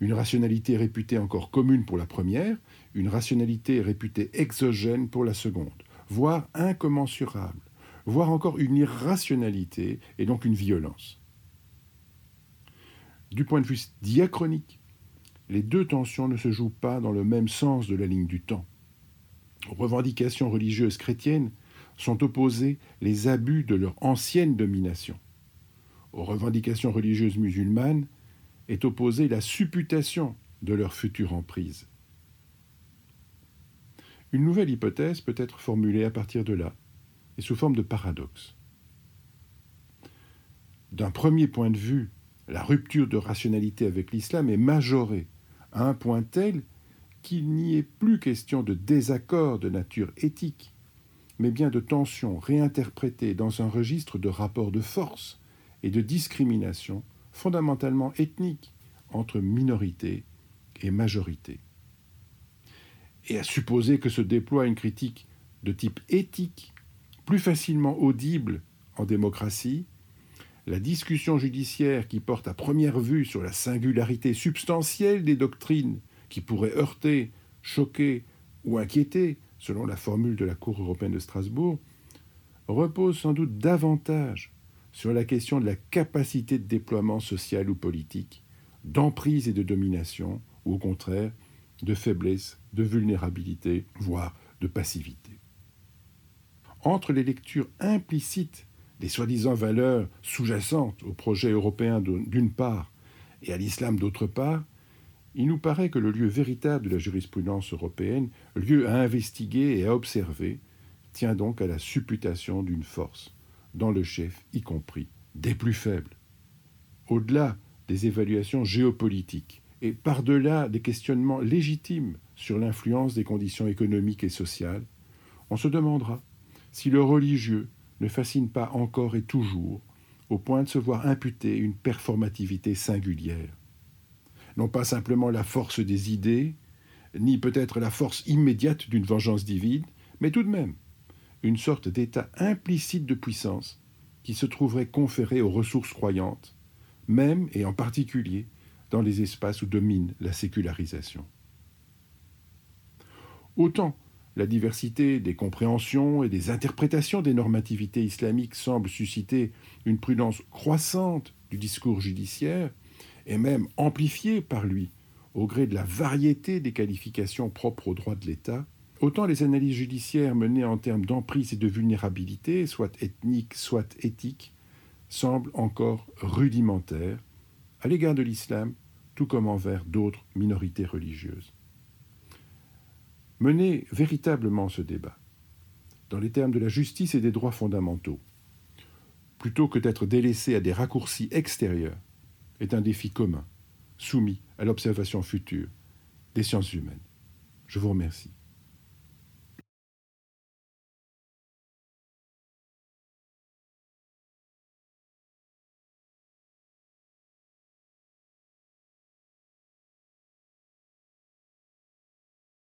Une rationalité réputée encore commune pour la première, une rationalité réputée exogène pour la seconde, voire incommensurable, voire encore une irrationalité et donc une violence. Du point de vue diachronique, les deux tensions ne se jouent pas dans le même sens de la ligne du temps. Revendications religieuses chrétiennes sont opposés les abus de leur ancienne domination. Aux revendications religieuses musulmanes est opposée la supputation de leur future emprise. Une nouvelle hypothèse peut être formulée à partir de là, et sous forme de paradoxe. D'un premier point de vue, la rupture de rationalité avec l'islam est majorée à un point tel qu'il n'y est plus question de désaccord de nature éthique, mais bien de tensions réinterprétées dans un registre de rapports de force et de discrimination fondamentalement ethnique entre minorité et majorité. Et à supposer que se déploie une critique de type éthique, plus facilement audible en démocratie, la discussion judiciaire qui porte à première vue sur la singularité substantielle des doctrines qui pourraient heurter, choquer ou inquiéter, selon la formule de la Cour européenne de Strasbourg, repose sans doute davantage sur la question de la capacité de déploiement social ou politique, d'emprise et de domination, ou au contraire, de faiblesse, de vulnérabilité, voire de passivité. Entre les lectures implicites des soi-disant valeurs sous-jacentes au projet européen d'une part et à l'islam d'autre part, il nous paraît que le lieu véritable de la jurisprudence européenne, lieu à investiguer et à observer, tient donc à la supputation d'une force, dans le chef y compris, des plus faibles. Au-delà des évaluations géopolitiques et par-delà des questionnements légitimes sur l'influence des conditions économiques et sociales, on se demandera si le religieux ne fascine pas encore et toujours au point de se voir imputer une performativité singulière. Non pas simplement la force des idées, ni peut-être la force immédiate d'une vengeance divine, mais tout de même une sorte d'état implicite de puissance qui se trouverait conféré aux ressources croyantes, même et en particulier dans les espaces où domine la sécularisation. Autant la diversité des compréhensions et des interprétations des normativités islamiques semble susciter une prudence croissante du discours judiciaire, et même amplifiée par lui au gré de la variété des qualifications propres au droit de l'État, autant les analyses judiciaires menées en termes d'emprise et de vulnérabilité, soit ethniques, soit éthiques, semblent encore rudimentaires à l'égard de l'islam, tout comme envers d'autres minorités religieuses. Mener véritablement ce débat, dans les termes de la justice et des droits fondamentaux, plutôt que d'être délaissé à des raccourcis extérieurs, est un défi commun, soumis à l'observation future des sciences humaines. Je vous remercie.